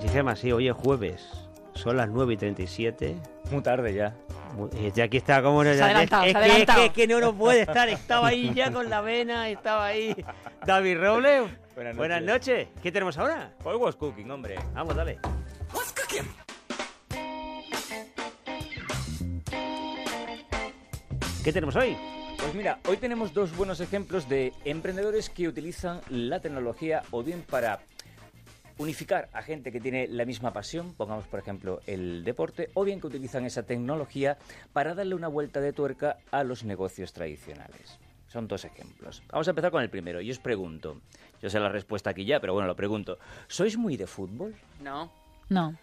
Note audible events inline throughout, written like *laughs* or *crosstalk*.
Que se llama así, hoy es jueves, son las 9 y 37. Muy tarde ya. Eh, ya aquí está, como no, ya- es, que, es que- es que no lo puede estar, estaba ahí ya con la vena, estaba ahí. David Robles, Buenas buenas noches. noches. ¿Qué tenemos ahora? Hoy was cooking, hombre. Vamos, dale. ¿Qué tenemos hoy? Pues mira, hoy tenemos dos buenos ejemplos de emprendedores que utilizan la tecnología o bien para unificar a gente que tiene la misma pasión, pongamos por ejemplo el deporte, o bien que utilizan esa tecnología para darle una vuelta de tuerca a los negocios tradicionales. Son dos ejemplos. Vamos a empezar con el primero. Y os pregunto, yo sé la respuesta aquí ya, pero bueno, lo pregunto. ¿Sois muy de fútbol? No. No.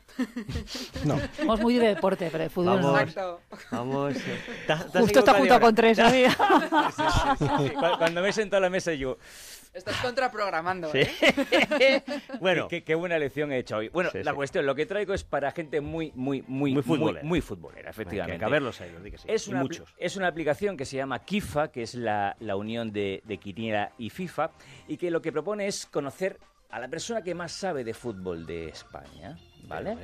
No. Somos muy de deporte, pero de fútbol no. Vamos. Exacto. Vamos. eh, ¿te has- te has Justo está junto con tres. Cu- Cuando me he sentado a la mesa yo, Estás contraprogramando, Sí. ¿eh? *laughs* bueno, Qué, qué buena lección he hecho hoy. Bueno, Sí, la sí. cuestión, lo que traigo es para gente muy, muy, muy, Muy futbolera. muy, muy futbolera, que efectivamente. a verlos di que sí. Es una, muchos. es una aplicación que se llama Kifa, que es la, la unión de, de Quiniela y FIFA, y que lo que propone es conocer a la persona que más sabe de fútbol de España, ¿vale?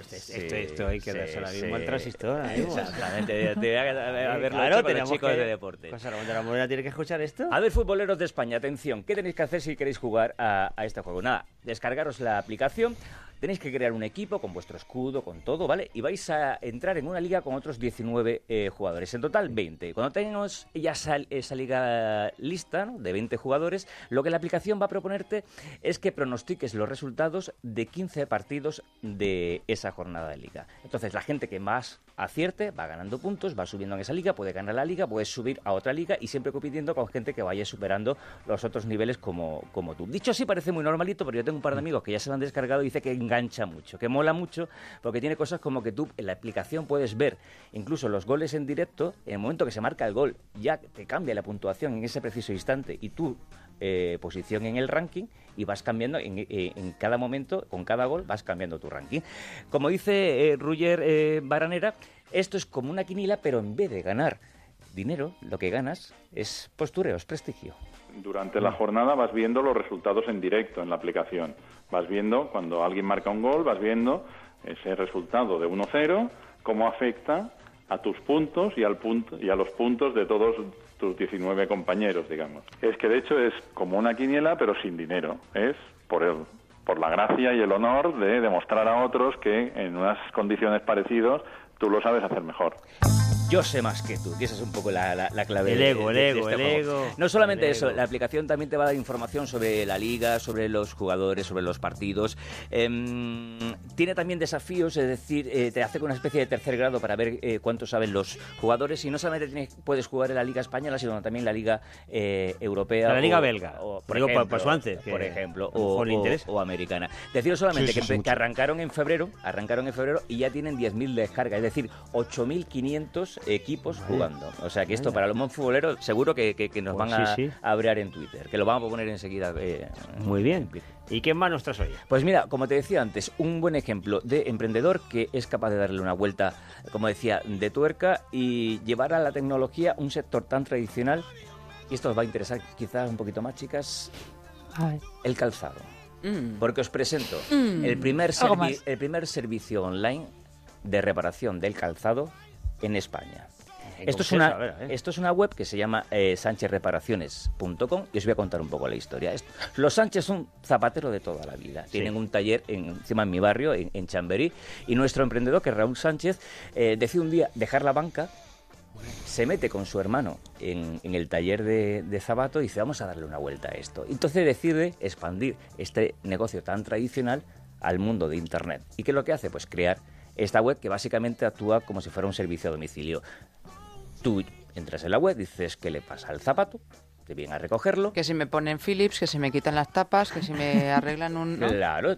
Este- Sí, esto, hay que dársela sí. mismo al transistor. Exactamente, de, de *laughs* haberlo Claro, los chicos de deporte. José Ramón de la Morena tiene que escuchar esto. A ver, futboleros de España, atención, ¿qué tenéis que hacer si queréis jugar a, a este juego? Nada, descargaros la aplicación, tenéis que crear un equipo con vuestro escudo, con todo, ¿vale? Y vais a entrar en una liga con otros 19 eh, jugadores, en total 20. Cuando tengamos ya esa, esa liga lista, ¿no? de 20 jugadores, lo que la aplicación va a proponerte es que pronostiques los resultados de 15 partidos de esa jornada de liga. Entonces, la gente que más acierte va ganando puntos, va subiendo en esa liga, puede ganar la liga, puedes subir a otra liga y siempre compitiendo con gente que vaya superando los otros niveles como, como tú. Dicho así, parece muy normalito, pero yo tengo un par de amigos que ya se lo han descargado y dice que engancha mucho, que mola mucho, porque tiene cosas como que tú en la aplicación puedes ver incluso los goles en directo, en el momento que se marca el gol, ya te cambia la puntuación en ese preciso instante y tú eh, posición en el ranking y vas cambiando en, eh, en cada momento, con cada gol, vas cambiando tu ranking. Como dice eh, Ruger eh, Baranera, esto es como una quinila, pero en vez de ganar dinero, lo que ganas es postureo, es prestigio. Durante la jornada vas viendo los resultados en directo en la aplicación. Vas viendo cuando alguien marca un gol, vas viendo ese resultado de 1-0, cómo afecta a tus puntos y al punto y a los puntos de todos tus 19 compañeros, digamos. Es que de hecho es como una quiniela pero sin dinero. Es por el por la gracia y el honor de demostrar a otros que en unas condiciones parecidas tú lo sabes hacer mejor. Yo sé más que tú, que esa es un poco la, la- la clave. El de- ego, el de ego, este el juego. ego, No solamente eso, ego. la aplicación también te va a dar información sobre la liga, sobre los jugadores, sobre los partidos. Em, tiene también desafíos, es decir, eh, te hace una especie de tercer grado para ver eh, cuánto saben los jugadores. Y no solamente tienes- puedes jugar en la liga española, sino también en la liga eh, europea. La liga belga. o, por Digo, ejemplo, paso antes, por ejemplo, o, o- americana. Deciros solamente Sí, sí, que, que arrancaron en febrero, arrancaron en febrero y ya tienen 10.000 descargas, es decir, 8.500 equipos jugando. O sea que esto para los futboleros seguro que, que- que nos Pues van a, sí, sí. a abrear en Twitter, que lo vamos a poner enseguida. eh, Muy bien. ¿Y qué más nos traes hoy? Pues mira, como te decía antes, un buen ejemplo de emprendedor que es capaz de darle una vuelta, como decía, de tuerca y llevar a la tecnología un sector tan tradicional, y esto os va a interesar quizás un poquito más, chicas, A ver. el calzado. Mm. Porque os presento Mm, el, primer el primer servicio online de reparación del calzado en España. Esto es, ¿Cómo una, ver, esto es una web que se llama eh, sanchezreparaciones.com y os voy a contar un poco la historia. Esto- Los Sánchez son zapateros de toda la vida. Tienen un taller en- encima en mi barrio, en, en Chamberí, y nuestro emprendedor, que es Raúl Sánchez, eh, decide un día dejar la banca se mete con su hermano en, en el taller de, de zapato y dice, vamos a darle una vuelta a esto. Entonces decide expandir este negocio tan tradicional al mundo de Internet. ¿Y qué es lo que hace? Pues crear esta web que básicamente actúa como si fuera un servicio a domicilio. Tú entras en la web, dices qué le pasa al zapato, te vienen a recogerlo. Que si me ponen Philips, que si me quitan las tapas, que si me *laughs* arreglan un... ¿no? Claro.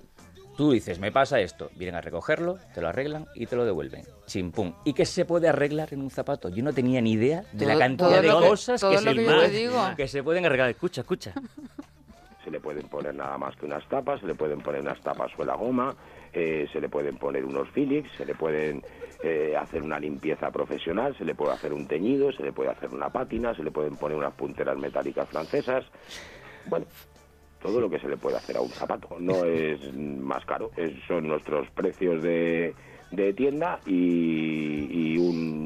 Tú dices, me pasa esto, vienen a recogerlo, te lo arreglan y te lo devuelven. Chimpum. ¿Y qué se puede arreglar en un zapato? Yo no tenía ni idea de la cantidad de que- cosas que, se, digo. que se pueden arreglar. Escucha, escucha. *laughs* se le pueden poner nada más que unas tapas, se le pueden poner unas tapas o la goma, eh, se le pueden poner unos Philips, se le pueden eh, hacer una limpieza profesional, se le puede hacer un teñido, se le puede hacer una pátina, se le pueden poner unas punteras metálicas francesas. Bueno, todo lo que se le puede hacer a un zapato. No *laughs* es más caro, es- son nuestros precios de, de tienda y, y un, un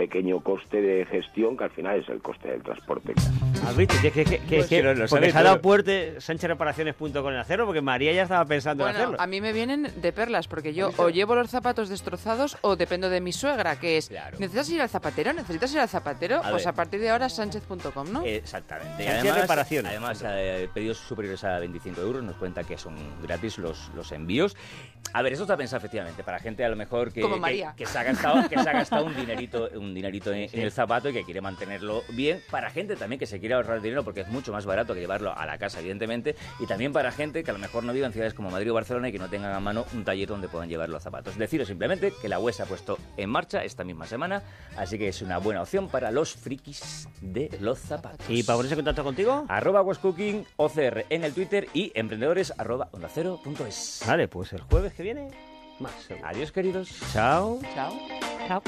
pequeño coste de gestión que al final es el coste del transporte. ¿Has visto? Que, que, que, que, Pues que- sí, porque ha dado puerte sánchez-reparaciones.com en hacerlo, porque María ya estaba pensando en Bueno, hacerlo. a mí me vienen de perlas, porque yo o llevo los zapatos destrozados o dependo de mi suegra, que es, Claro. ¿necesitas ir al zapatero? ¿Necesitas ir al zapatero? A pues ver. a partir de ahora sánchez.com, ¿no? Exactamente. Y además, Reparaciones. además eh, pedidos superiores a 25 euros nos cuenta que son gratis los, los envíos. A ver, esto está pensado efectivamente para gente a lo mejor que, Como que- María. que se ha gastado, que se ha gastado un dinerito, un dinerito en, en el zapato y que quiere mantenerlo bien. Para gente también que se quiere ahorrar dinero porque es mucho más barato que llevarlo a la casa, evidentemente. Y también para gente que a lo mejor no vive en ciudades como Madrid o Barcelona y que no tengan a mano un taller donde puedan llevar los zapatos. Deciros simplemente que la web se ha puesto en marcha esta misma semana, así que es una buena opción para los frikis de los zapatos. ¿Y para ponerse en contacto contigo? Arroba Westcooking OCR en el Twitter y emprendedores arroba onda cero punto es. Vale, pues el jueves que viene, más. Adiós, queridos. Chao. Chao. Chao.